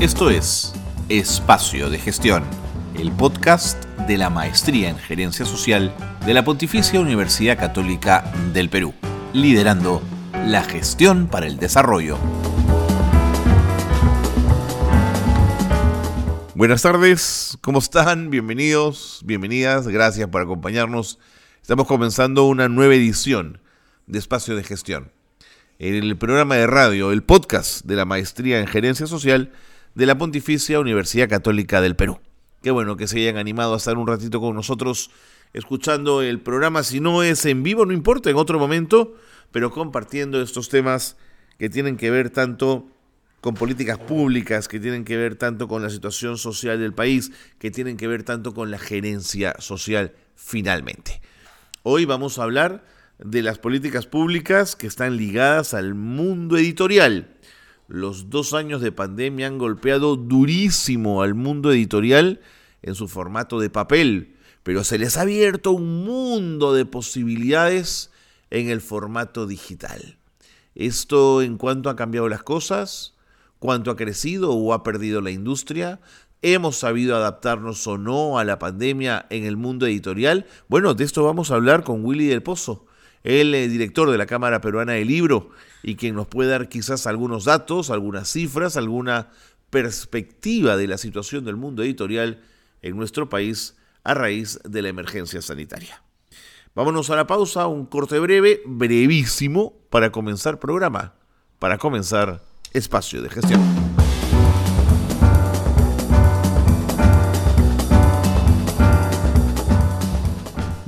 Esto es Espacio de Gestión, el podcast de la Maestría en Gerencia Social de la Pontificia Universidad Católica del Perú, liderando la gestión para el desarrollo. Buenas tardes, ¿cómo están? Bienvenidos, bienvenidas, gracias por acompañarnos. Estamos comenzando una nueva edición de Espacio de Gestión, el programa de radio, el podcast de la Maestría en Gerencia Social de la Pontificia Universidad Católica del Perú. Qué bueno que se hayan animado a estar un ratito con nosotros escuchando el programa, si no es en vivo, no importa, en otro momento, pero compartiendo estos temas que tienen que ver tanto con políticas públicas, que tienen que ver tanto con la situación social del país, que tienen que ver tanto con la gerencia social finalmente. Hoy vamos a hablar de las políticas públicas que están ligadas al mundo editorial los dos años de pandemia han golpeado durísimo al mundo editorial en su formato de papel, pero se les ha abierto un mundo de posibilidades en el formato digital. Esto en cuanto ha cambiado las cosas, cuánto ha crecido o ha perdido la industria, hemos sabido adaptarnos o no a la pandemia en el mundo editorial. Bueno, de esto vamos a hablar con Willy del Pozo, el eh, director de la Cámara Peruana del Libro y quien nos puede dar quizás algunos datos, algunas cifras, alguna perspectiva de la situación del mundo editorial en nuestro país a raíz de la emergencia sanitaria. Vámonos a la pausa, un corte breve, brevísimo, para comenzar programa, para comenzar espacio de gestión.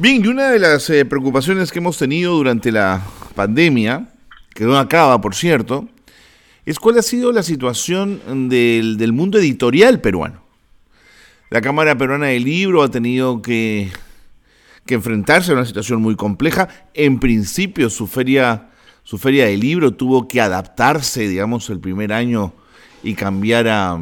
Bien, y una de las eh, preocupaciones que hemos tenido durante la pandemia, que no acaba, por cierto, es cuál ha sido la situación del, mundo editorial peruano. La Cámara Peruana del Libro ha tenido que, que, enfrentarse a una situación muy compleja. En principio, su feria, su feria del libro tuvo que adaptarse, digamos, el primer año y cambiar a,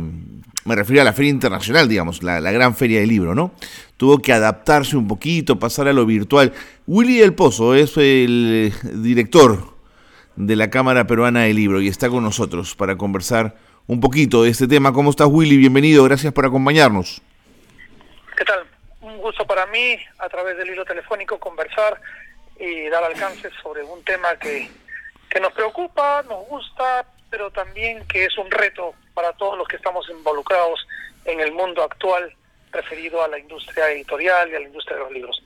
me refiero a la Feria Internacional, digamos, la, gran Feria del Libro, ¿no? Tuvo que adaptarse un poquito, pasar a lo virtual. Willy del Pozo es el director de la Cámara Peruana del Libro y está con nosotros para conversar un poquito de este tema. ¿Cómo estás, Willy? Bienvenido, gracias por acompañarnos. ¿Qué tal? Un gusto para mí, a través del hilo telefónico, conversar y dar alcance sobre un tema que, que nos preocupa, nos gusta, pero también que es un reto para todos los que estamos involucrados en el mundo actual referido a la industria editorial y a la industria de los libros.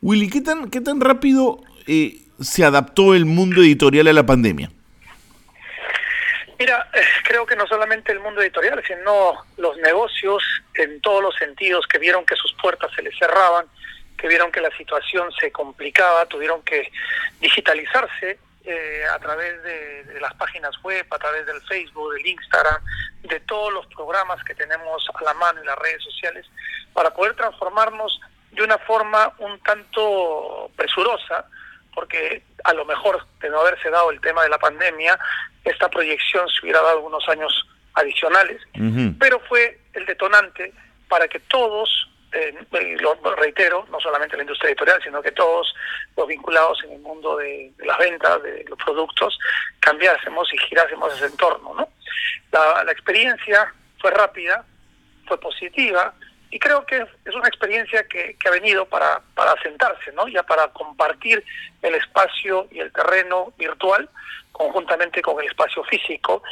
Willy, ¿qué tan, qué tan rápido eh, se adaptó el mundo editorial a la pandemia? Mira, eh, creo que no solamente el mundo editorial, sino los negocios en todos los sentidos que vieron que sus puertas se les cerraban, que vieron que la situación se complicaba, tuvieron que digitalizarse eh, a través de, las páginas web, a través del Facebook, del Instagram, de todos los programas que tenemos a la mano en las redes sociales, para poder transformarnos de una forma un tanto presurosa, porque a lo mejor de no haberse dado el tema de la pandemia, esta proyección se hubiera dado unos años adicionales, pero fue el detonante para que todos eh, lo reitero, no solamente la industria editorial, sino que todos los vinculados en el mundo de, las ventas, de los productos, cambiásemos y girásemos ese entorno. ¿no? La, experiencia fue rápida, fue positiva, y creo que es una experiencia que, ha venido para, para sentarse, ¿no? ya para compartir el espacio y el terreno virtual conjuntamente con el espacio físico,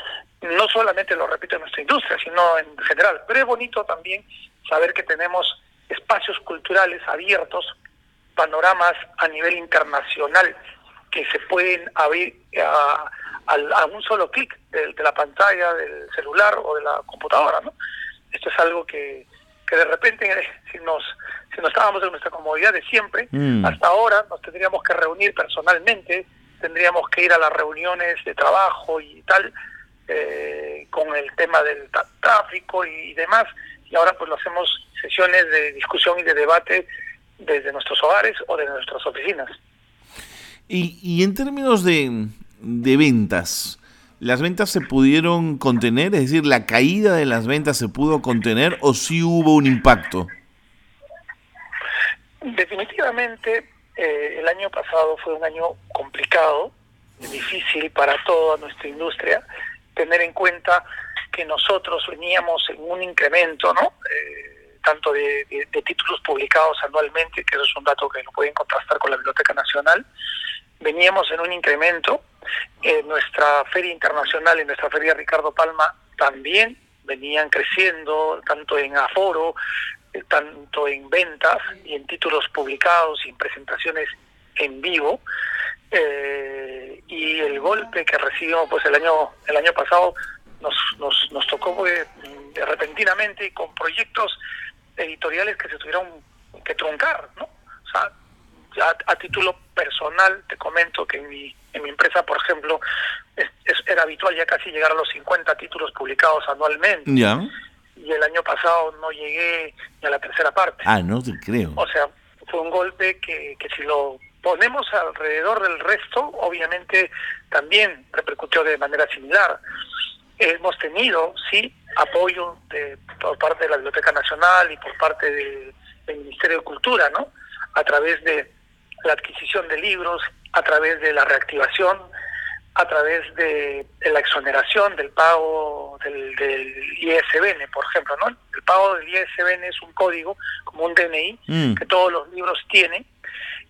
no solamente lo repito en nuestra industria, sino en general, pero es bonito también saber que tenemos espacios culturales abiertos, panoramas a nivel internacional que se pueden abrir a, un solo clic de, la pantalla del celular o de la computadora. ¿no? Esto es algo que, que de repente, si nos, si no estábamos en nuestra comodidad de siempre, mm. hasta ahora nos tendríamos que reunir personalmente, tendríamos que ir a las reuniones de trabajo y tal, eh, con el tema del tráfico y demás, y ahora pues lo hacemos sesiones de discusión y de debate desde nuestros hogares o desde nuestras oficinas. Y, y en términos de, de ventas, ¿las ventas se pudieron contener? Es decir, ¿la caída de las ventas se pudo contener o sí hubo un impacto? Definitivamente, eh, el año pasado fue un año complicado, difícil para toda nuestra industria, tener en cuenta que nosotros veníamos en un incremento, ¿no? Eh, tanto de, títulos publicados anualmente, que eso es un dato que lo pueden contrastar con la Biblioteca Nacional, veníamos en un incremento. En nuestra feria internacional, en nuestra feria Ricardo Palma, también venían creciendo, tanto en aforo, eh, tanto en ventas y en títulos publicados y en presentaciones en vivo. Eh, y el golpe que recibimos pues el año el año pasado nos, nos, nos tocó de, repentinamente y con proyectos editoriales que se tuvieron que truncar, ¿no? O sea, a título personal te comento que en mi, en mi empresa, por ejemplo, es, era habitual ya casi llegar a los 50 títulos publicados anualmente. Ya. Y el año pasado no llegué ni a la tercera parte. Ah, no te creo. O sea, fue un golpe que, que si lo ponemos alrededor del resto, obviamente también repercutió de manera similar. Hemos tenido, sí, apoyo de, por parte de la Biblioteca Nacional y por parte del Ministerio de Cultura, ¿no? A través de la adquisición de libros, a través de la reactivación, a través de, la exoneración del pago del, del, ISBN, por ejemplo, ¿no? El pago del ISBN es un código, como un DNI, mm. que todos los libros tienen,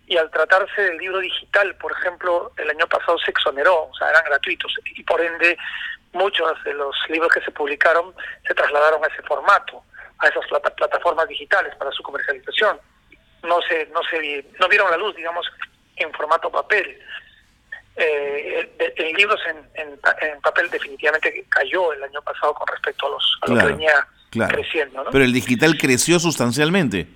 y al tratarse del libro digital, por ejemplo, el año pasado se exoneró, o sea, eran gratuitos, y por ende muchos de los libros que se publicaron se trasladaron a ese formato, a esas plataformas digitales para su comercialización. No se, no se, no vieron la luz, digamos, en formato papel. Eh, el, libros en, en, papel definitivamente cayó el año pasado con respecto a los a lo que venía creciendo. Pero el digital creció sustancialmente.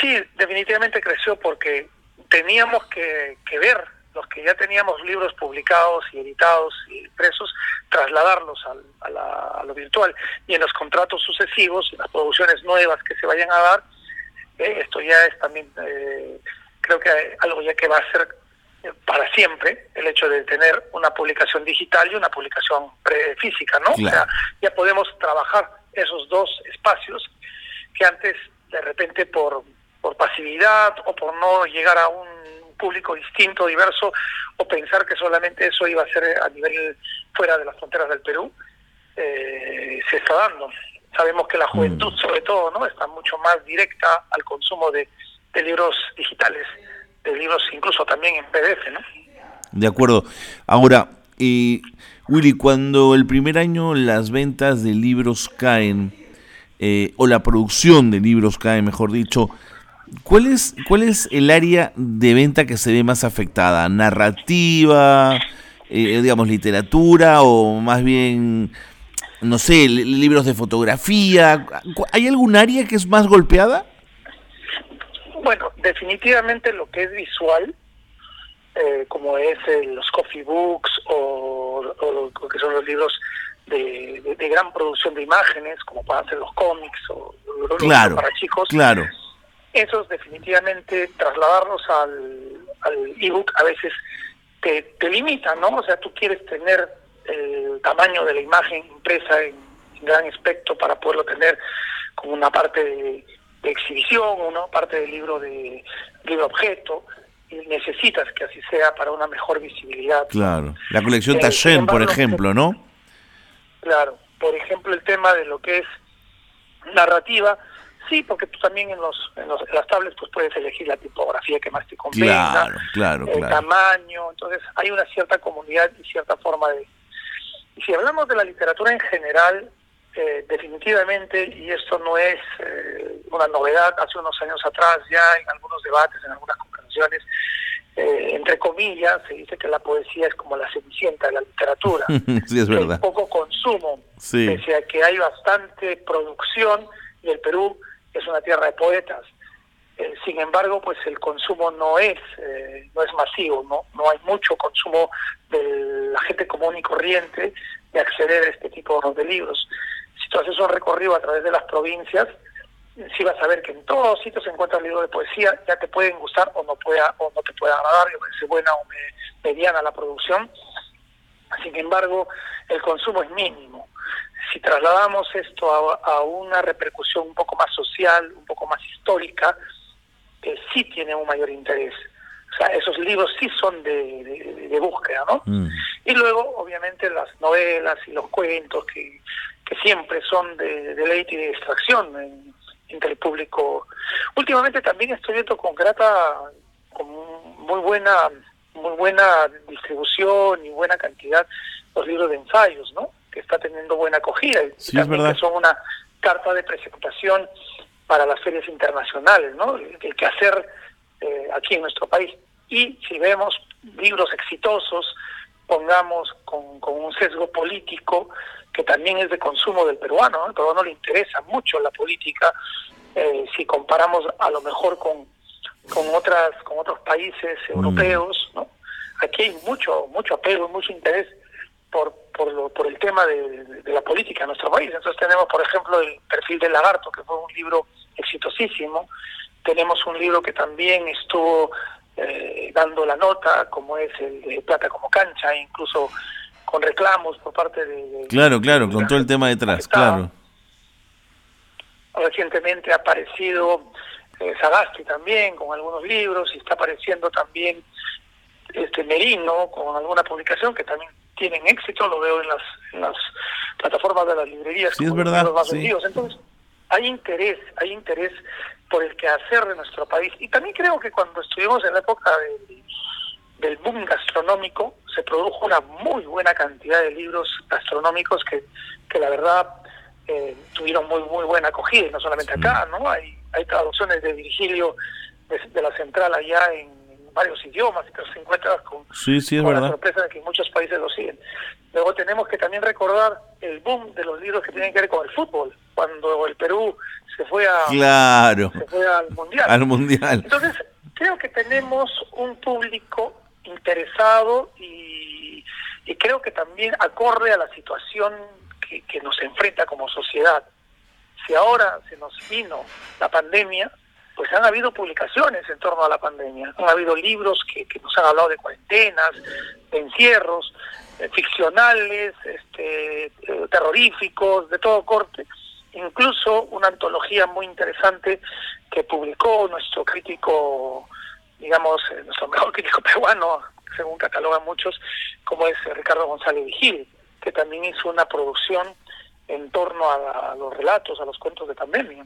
Sí, definitivamente creció porque teníamos que, que ver los que ya teníamos libros publicados y editados y impresos, trasladarlos al, a, lo virtual. Y en los contratos sucesivos, en las producciones nuevas que se vayan a dar, eh, esto ya es también, eh, creo que algo ya que va a ser eh, para siempre, el hecho de tener una publicación digital y una publicación física, ¿no? O sea, ya podemos trabajar esos dos espacios que antes, de repente, por, por pasividad o por no llegar a un público distinto, diverso, o pensar que solamente eso iba a ser a nivel fuera de las fronteras del Perú, eh, se está dando. Sabemos que la juventud, mm. sobre todo, no está mucho más directa al consumo de, libros digitales, de libros incluso también en PDF, ¿no? De acuerdo. Ahora, y Willy, cuando el primer año las ventas de libros caen, eh, o la producción de libros cae, mejor dicho, ¿Cuál es, ¿Cuál es el área de venta que se ve más afectada? ¿Narrativa, eh, digamos, literatura o más bien, no sé, libros de fotografía? ¿Hay algún área que es más golpeada? Bueno, definitivamente lo que es visual, eh, como es los coffee books o, lo que son los libros de, gran producción de imágenes, como pueden ser los cómics o los libros para chicos. Claro esos definitivamente trasladarlos al, al ebook a veces te, te limita, ¿no? O sea, tú quieres tener el tamaño de la imagen impresa en, gran aspecto para poderlo tener como una parte de, exhibición, una parte del libro de libro objeto, y necesitas que así sea para una mejor visibilidad. Claro, la colección eh, por ejemplo, ¿no? Claro, por ejemplo, el tema de lo que es narrativa, Sí, porque tú también en los, en los las tablets pues puedes elegir la tipografía que más te convenga, claro, el tamaño, entonces hay una cierta comunidad y cierta forma de... Y si hablamos de la literatura en general, eh, definitivamente, y esto no es eh, una novedad, hace unos años atrás ya en algunos debates, en algunas conversaciones, eh, entre comillas, se dice que la poesía es como la cenicienta de la literatura. sí, es verdad. Hay poco consumo, sí. pese a que hay bastante producción y el Perú es una tierra de poetas. Eh, sin embargo, pues el consumo no es eh, no es masivo, no no hay mucho consumo de la gente común y corriente de acceder a este tipo de libros. Si tú haces un recorrido a través de las provincias, sí vas a ver que en todos los sitios se encuentran libros de poesía, ya te pueden gustar o no pueda o no te puede agradar, si es buena o mediana la producción. Sin embargo, el consumo es mínimo si trasladamos esto a, una repercusión un poco más social, un poco más histórica, que sí tiene un mayor interés. O sea, esos libros sí son de, búsqueda, ¿no? Mm. Y luego, obviamente, las novelas y los cuentos que, que siempre son de deleite y de distracción entre el público. Últimamente también estoy viendo con grata, con muy buena muy buena distribución y buena cantidad los libros de ensayos, ¿no? Que está teniendo buena acogida y también que son una carta de presentación para las ferias internacionales, ¿no? El, que hacer eh, aquí en nuestro país. Y si vemos libros exitosos, pongamos con, con un sesgo político que también es de consumo del peruano, ¿no? al peruano le interesa mucho la política, eh, si comparamos a lo mejor con, con otras con otros países mm. europeos, ¿no? Aquí hay mucho mucho apego, mucho interés por por, lo, por el tema de, la política en nuestro país. Entonces tenemos, por ejemplo, el perfil del lagarto, que fue un libro exitosísimo. Tenemos un libro que también estuvo eh, dando la nota, como es el de Plata como cancha, incluso con reclamos por parte de... Claro, claro, con todo el tema detrás, claro. Recientemente ha aparecido eh, Sagasti también con algunos libros y está apareciendo también este Merino con alguna publicación que también tienen éxito, lo veo en las, en las plataformas de las librerías sí, es verdad, más vendidos. Entonces, hay interés, hay interés por el quehacer de nuestro país. Y también creo que cuando estuvimos en la época del boom gastronómico, se produjo una muy buena cantidad de libros gastronómicos que, que la verdad eh, tuvieron muy muy buena acogida, y no solamente acá, ¿no? Hay, hay traducciones de Virgilio de, la central allá en, varios idiomas y que se encuentra con, la sorpresa de que muchos países lo siguen. Luego tenemos que también recordar el boom de los libros que tienen que ver con el fútbol, cuando el Perú se fue a claro. se fue al mundial. Al mundial. Entonces, creo que tenemos un público interesado y, y creo que también acorde a la situación que, que nos enfrenta como sociedad. Si ahora se nos vino la pandemia, pues han habido publicaciones en torno a la pandemia, han habido libros que, nos han hablado de cuarentenas, de encierros, eh, ficcionales, este, eh, terroríficos, de todo corte. Incluso una antología muy interesante que publicó nuestro crítico, digamos, eh, nuestro mejor crítico peruano, según catalogan muchos, como es Ricardo González Vigil, que también hizo una producción en torno a los relatos, a los cuentos de pandemia.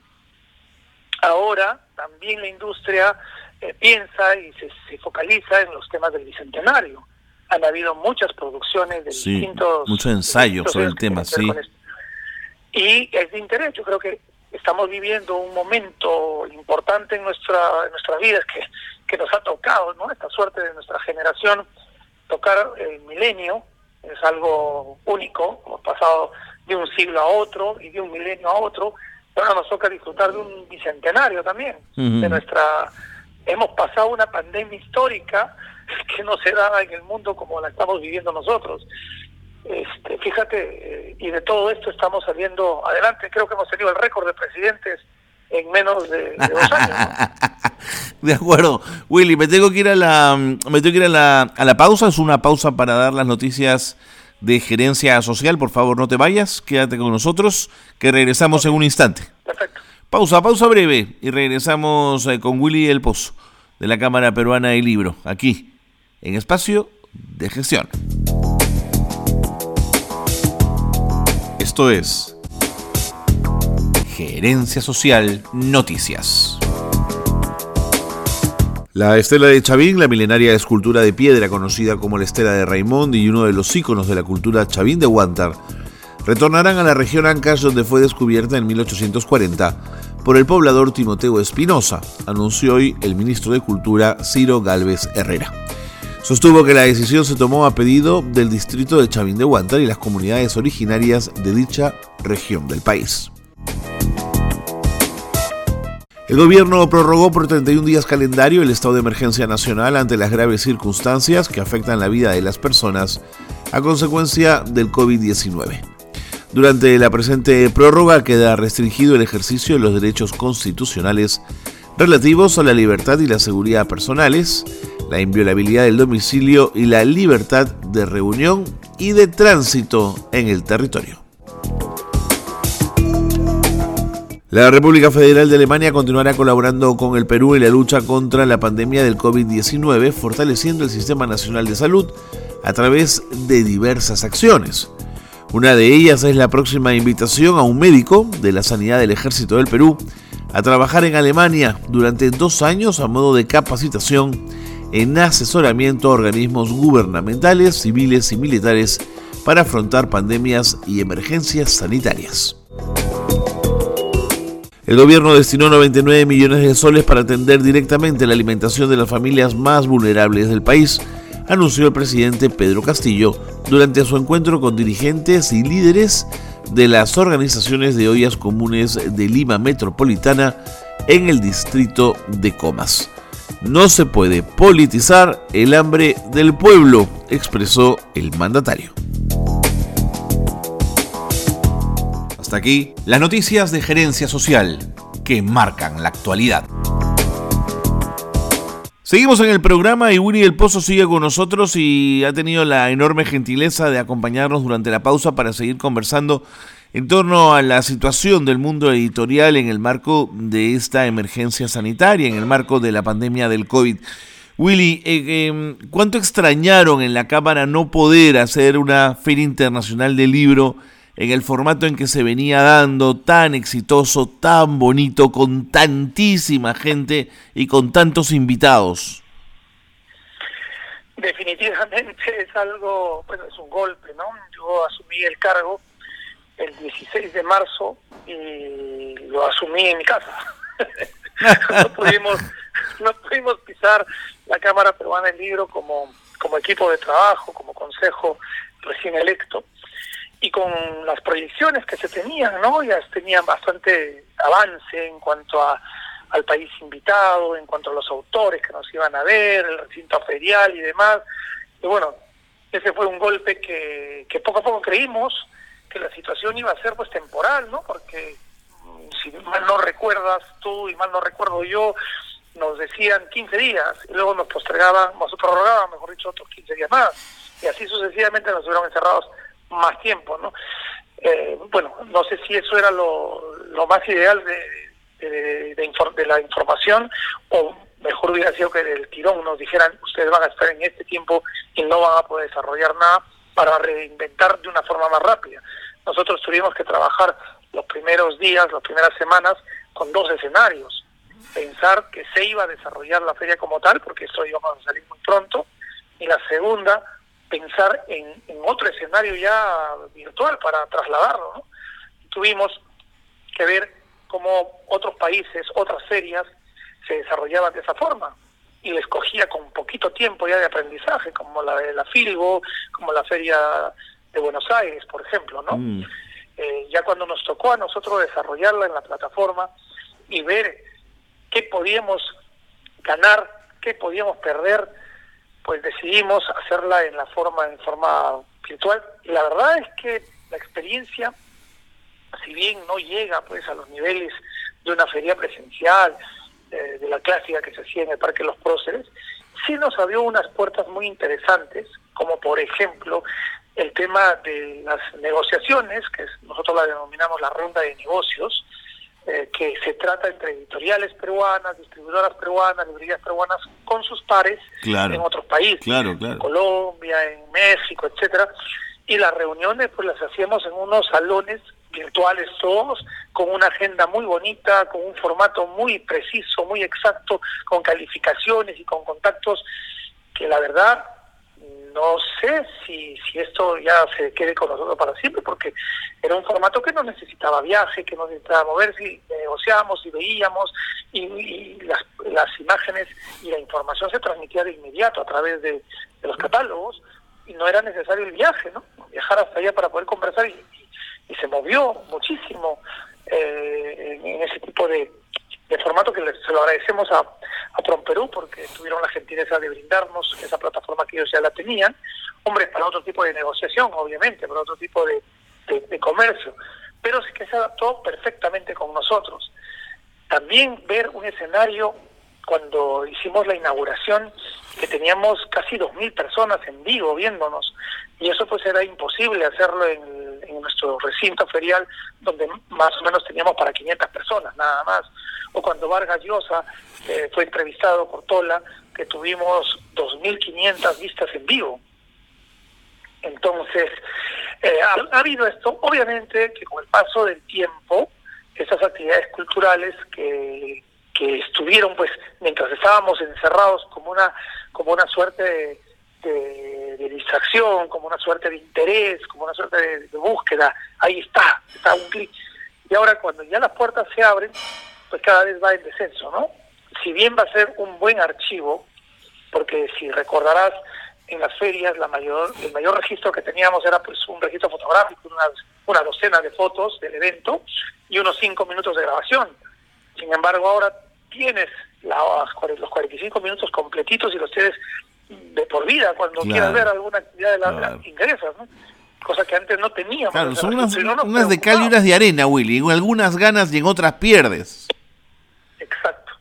Ahora también la industria eh, piensa y se, focaliza en los temas del bicentenario. Han habido muchas producciones de distintos... Muchos ensayos sobre el tema, sí. Y es de interés, yo creo que estamos viviendo un momento importante en nuestra en nuestras vidas que, que nos ha tocado, ¿no? Esta suerte de nuestra generación, tocar el milenio, es algo único, hemos pasado de un siglo a otro y de un milenio a otro, bueno, nos toca disfrutar de un bicentenario también, de nuestra... Hemos pasado una pandemia histórica que no se da en el mundo como la estamos viviendo nosotros. Este, fíjate, eh, y de todo esto estamos saliendo adelante. Creo que hemos tenido el récord de presidentes en menos de, dos años. De acuerdo. Willy, me tengo que ir a la me tengo que ir a la, a la pausa, es una pausa para dar las noticias de Gerencia Social. Por favor, no te vayas, quédate con nosotros, que regresamos en un instante. Perfecto. Pausa, pausa breve y regresamos eh, con Willy El Pozo, de la Cámara Peruana del Libro, aquí, en Espacio de Gestión. Esto es Gerencia Social Noticias. La estela de Chavín, la milenaria escultura de piedra conocida como la estela de Raimond y uno de los íconos de la cultura Chavín de Huántar, retornarán a la región Ancash donde fue descubierta en 1840 por el poblador Timoteo Espinosa, anunció hoy el ministro de Cultura Ciro Galvez Herrera. Sostuvo que la decisión se tomó a pedido del distrito de Chavín de Huántar y las comunidades originarias de dicha región del país. El gobierno prorrogó por 31 días calendario el estado de emergencia nacional ante las graves circunstancias que afectan la vida de las personas a consecuencia del COVID-19. Durante la presente prórroga queda restringido el ejercicio de los derechos constitucionales relativos a la libertad y la seguridad personales, la inviolabilidad del domicilio y la libertad de reunión y de tránsito en el territorio. La República Federal de Alemania continuará colaborando con el Perú en la lucha contra la pandemia del COVID-19, fortaleciendo el Sistema Nacional de Salud a través de diversas acciones. Una de ellas es la próxima invitación a un médico de la Sanidad del Ejército del Perú a trabajar en Alemania durante dos años a modo de capacitación en asesoramiento a organismos gubernamentales, civiles y militares para afrontar pandemias y emergencias sanitarias. El gobierno destinó 99 millones de soles para atender directamente la alimentación de las familias más vulnerables del país, anunció el presidente Pedro Castillo durante su encuentro con dirigentes y líderes de las organizaciones de ollas comunes de Lima Metropolitana en el distrito de Comas. No se puede politizar el hambre del pueblo, expresó el mandatario. Hasta aquí las noticias de gerencia social que marcan la actualidad. Seguimos en el programa y Willy El Pozo sigue con nosotros y ha tenido la enorme gentileza de acompañarnos durante la pausa para seguir conversando en torno a la situación del mundo editorial en el marco de esta emergencia sanitaria, en el marco de la pandemia del COVID. Willy, eh, em, ¿cuánto extrañaron en la Cámara no poder hacer una feria internacional del libro en el formato en que se venía dando, tan exitoso, tan bonito, con tantísima gente y con tantos invitados. Definitivamente es algo, bueno, es un golpe, ¿no? Yo asumí el cargo el 16 de marzo y lo asumí en mi casa. no pudimos no pudimos pisar la Cámara Peruana del Libro como como equipo de trabajo, como consejo recién electo y con las proyecciones que se tenían, ¿no? Ya tenían bastante avance en cuanto a, al país invitado, en cuanto a los autores que nos iban a ver, el recinto ferial y demás. Y bueno, ese fue un golpe que, que poco a poco creímos que la situación iba a ser pues temporal, ¿no? Porque mm, si mal no recuerdas tú y mal no recuerdo yo, nos decían 15 días y luego nos postergaban, nos prorrogaban, mejor dicho, otros 15 días más. Y así sucesivamente nos hubieron encerrados más tiempo, ¿no? Eh, bueno, no sé si eso era lo, lo más ideal de, de, de, la información o mejor hubiera sido que del tirón nos dijeran ustedes van a estar en este tiempo y no van a poder desarrollar nada para reinventar de una forma más rápida. Nosotros tuvimos que trabajar los primeros días, las primeras semanas, con dos escenarios. Pensar que se iba a desarrollar la feria como tal, porque esto íbamos a salir muy pronto, y la segunda, pensar en, otro escenario ya virtual para trasladarlo. ¿no? Tuvimos que ver cómo otros países, otras ferias, se desarrollaban de esa forma y les cogía con poquito tiempo ya de aprendizaje, como la de la Filbo, como la feria de Buenos Aires, por ejemplo, ¿no? Mm. Eh, ya cuando nos tocó a nosotros desarrollarla en la plataforma y ver qué podíamos ganar, qué podíamos perder, pues decidimos hacerla en la forma en forma virtual. Y la verdad es que la experiencia si bien no llega pues a los niveles de una feria presencial eh, de la clásica que se hacía en el Parque Los Próceres sí nos abrió unas puertas muy interesantes como por ejemplo el tema de las negociaciones que nosotros la denominamos la ronda de negocios eh, que se trata entre editoriales peruanas, distribuidoras peruanas, librerías peruanas con sus pares en otros países, en Colombia, en México, etcétera. Y las reuniones pues las hacíamos en unos salones virtuales todos, con una agenda muy bonita, con un formato muy preciso, muy exacto, con calificaciones y con contactos que la verdad no sé si, si esto ya se quede con nosotros para siempre, porque era un formato que no necesitaba viaje, que no necesitaba moverse, y negociábamos y veíamos, y, las, las, imágenes y la información se transmitía de inmediato a través de, los catálogos, y no era necesario el viaje, ¿no? Viajar hasta allá para poder conversar, y, y se movió muchísimo eh, en ese tipo de, de formato que se lo agradecemos a, a Perú porque tuvieron la gentileza de brindarnos esa plataforma que ellos ya la tenían. Hombre, para otro tipo de negociación, obviamente, para otro tipo de, de, comercio, pero es que se adaptó perfectamente con nosotros. También ver un escenario cuando hicimos la inauguración, que teníamos casi 2.000 personas en vivo viéndonos, y eso pues era imposible hacerlo en, nuestro recinto ferial, donde más o menos teníamos para 500 personas, nada más. O cuando Vargas Llosa eh, fue entrevistado por Tola, que tuvimos 2.500 vistas en vivo. Entonces, eh, ha, habido esto, obviamente que con el paso del tiempo, esas actividades culturales que, estuvieron, pues, mientras estábamos encerrados como una, como una suerte de, distracción, como una suerte de interés, como una suerte de, búsqueda, ahí está, está un clic. Y ahora cuando ya las puertas se abren, pues cada vez va en descenso, ¿no? Si bien va a ser un buen archivo, porque si recordarás, en las ferias la mayor el mayor registro que teníamos era pues un registro fotográfico, una, una docena de fotos del evento y unos cinco minutos de grabación. Sin embargo, ahora tienes las, los 45 minutos completitos y los tienes de por vida. Cuando quieras ver alguna actividad de la, claro. ingresas, ¿no? Cosa que antes no teníamos. Claro, son unas, unas de cal y unas de arena, Willy. En algunas ganas y en otras pierdes. Exacto.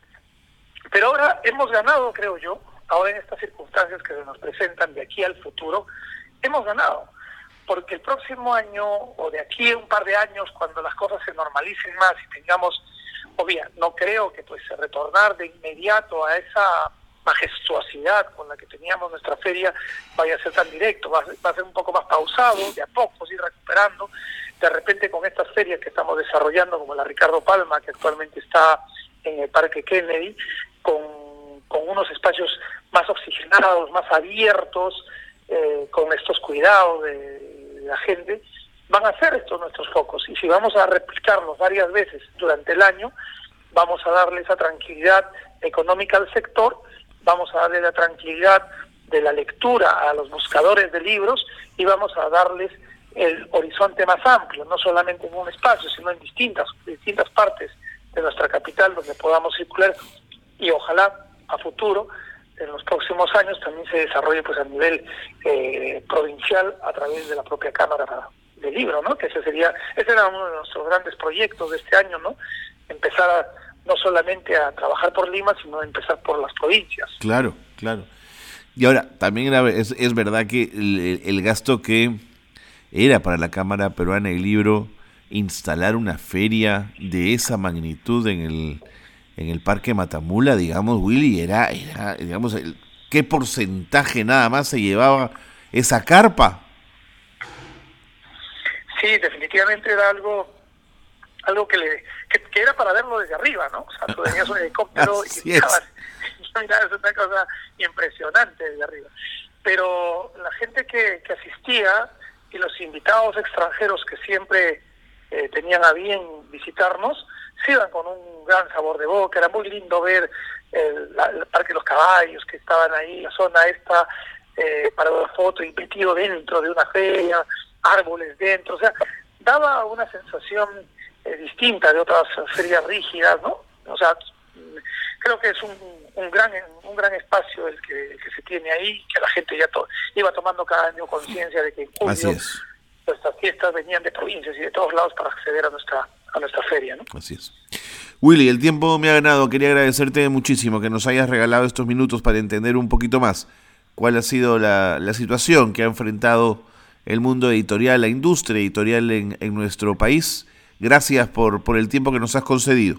Pero ahora hemos ganado, creo yo, ahora en estas circunstancias que se nos presentan de aquí al futuro, hemos ganado. Porque el próximo año o de aquí a un par de años, cuando las cosas se normalicen más y tengamos, o no creo que pues retornar de inmediato a esa majestuosidad con la que teníamos nuestra feria vaya a ser tan directo, va a, ser un poco más pausado, de a poco, ir recuperando. De repente con estas ferias que estamos desarrollando, como la Ricardo Palma, que actualmente está en el Parque Kennedy, con, con unos espacios más oxigenados, más abiertos, eh, con estos cuidados de, la gente, van a ser estos nuestros focos. Y si vamos a replicarlos varias veces durante el año, vamos a darle esa tranquilidad económica al sector, vamos a darle la tranquilidad de la lectura a los buscadores de libros y vamos a darles el horizonte más amplio, no solamente en un espacio, sino en distintas, distintas partes de nuestra capital donde podamos circular y ojalá a futuro en los próximos años también se desarrolle pues a nivel eh, provincial a través de la propia Cámara del Libro, ¿no? Que ese sería, ese era uno de nuestros grandes proyectos de este año, ¿no? Empezar a, no solamente a trabajar por Lima, sino empezar por las provincias. Claro, claro. Y ahora, también es, es verdad que el, el, gasto que era para la Cámara Peruana del Libro instalar una feria de esa magnitud en el en el Parque Matamula, digamos, Willy, era, era digamos, el, ¿qué porcentaje nada más se llevaba esa carpa? Sí, definitivamente era algo algo que le que, era para verlo desde arriba, ¿no? O sea, tú tenías un helicóptero y mirabas, es una cosa impresionante desde arriba. Pero la gente que, que asistía y los invitados extranjeros que siempre eh, tenían a bien visitarnos, se iban con un gran sabor de boca, era muy lindo ver el, Parque de los Caballos que estaban ahí, la zona esta, eh, para una foto y metido dentro de una feria, árboles dentro, o sea, daba una sensación eh, distinta de otras ferias rígidas, ¿no? O sea, creo que es un, un gran un gran espacio el que, que se tiene ahí, que la gente ya to iba tomando cada año conciencia de que en junio nuestras fiestas venían de provincias y de todos lados para acceder a nuestra a nuestra feria. ¿no? Así es. Willy, el tiempo me ha ganado. Quería agradecerte muchísimo que nos hayas regalado estos minutos para entender un poquito más cuál ha sido la, la situación que ha enfrentado el mundo editorial, la industria editorial en, en nuestro país. Gracias por, por el tiempo que nos has concedido.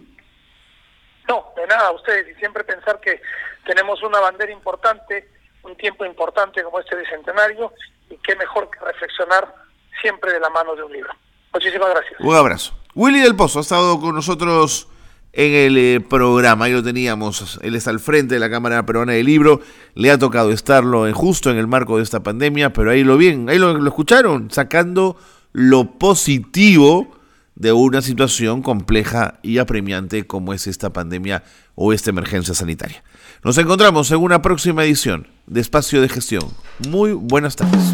No, de nada, ustedes. Y siempre pensar que tenemos una bandera importante, un tiempo importante como este bicentenario, y qué mejor que reflexionar siempre de la mano de un libro. Muchísimas gracias. Un abrazo. Willy del Pozo ha estado con nosotros en el eh, programa, ahí lo teníamos, él está al frente de la Cámara Peruana del Libro, le ha tocado estarlo en, justo en el marco de esta pandemia, pero ahí lo bien, ahí lo, lo escucharon, sacando lo positivo de una situación compleja y apremiante como es esta pandemia o esta emergencia sanitaria. Nos encontramos en una próxima edición de Espacio de Gestión. Muy buenas tardes.